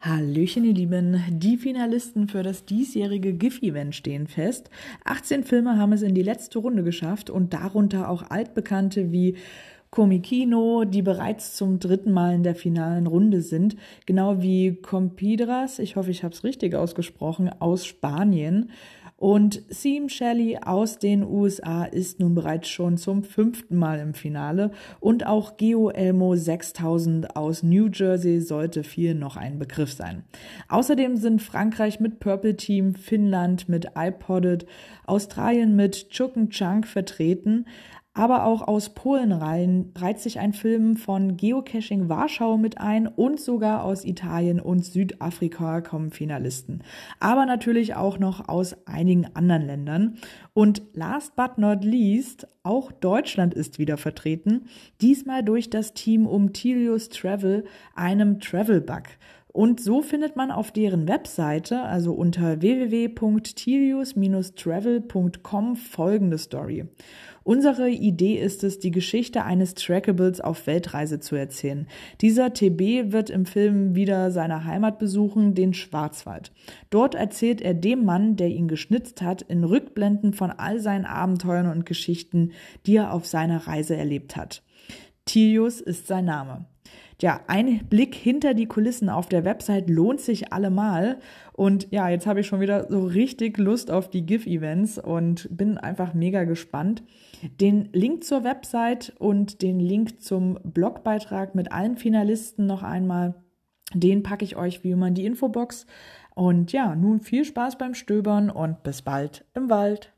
Hallöchen, ihr Lieben. Die Finalisten für das diesjährige GIF-Event stehen fest. 18 Filme haben es in die letzte Runde geschafft und darunter auch altbekannte wie Komikino, die bereits zum dritten Mal in der finalen Runde sind, genau wie Compidras, ich hoffe, ich habe es richtig ausgesprochen, aus Spanien. Und Seam Shelley aus den USA ist nun bereits schon zum fünften Mal im Finale. Und auch Geo Elmo 6000 aus New Jersey sollte viel noch ein Begriff sein. Außerdem sind Frankreich mit Purple Team, Finnland mit iPodded, Australien mit Chucken Chunk vertreten. Aber auch aus Polen rein reiht sich ein Film von Geocaching Warschau mit ein und sogar aus Italien und Südafrika kommen Finalisten. Aber natürlich auch noch aus einigen anderen Ländern. Und last but not least, auch Deutschland ist wieder vertreten. Diesmal durch das Team um Tilius Travel, einem Travel Bug. Und so findet man auf deren Webseite, also unter www.tilius-travel.com folgende Story. Unsere Idee ist es, die Geschichte eines Trackables auf Weltreise zu erzählen. Dieser TB wird im Film wieder seine Heimat besuchen, den Schwarzwald. Dort erzählt er dem Mann, der ihn geschnitzt hat, in Rückblenden von all seinen Abenteuern und Geschichten, die er auf seiner Reise erlebt hat. Tilius ist sein Name. Ja, ein Blick hinter die Kulissen auf der Website lohnt sich allemal. Und ja, jetzt habe ich schon wieder so richtig Lust auf die GIF-Events und bin einfach mega gespannt. Den Link zur Website und den Link zum Blogbeitrag mit allen Finalisten noch einmal, den packe ich euch wie immer in die Infobox. Und ja, nun viel Spaß beim Stöbern und bis bald im Wald.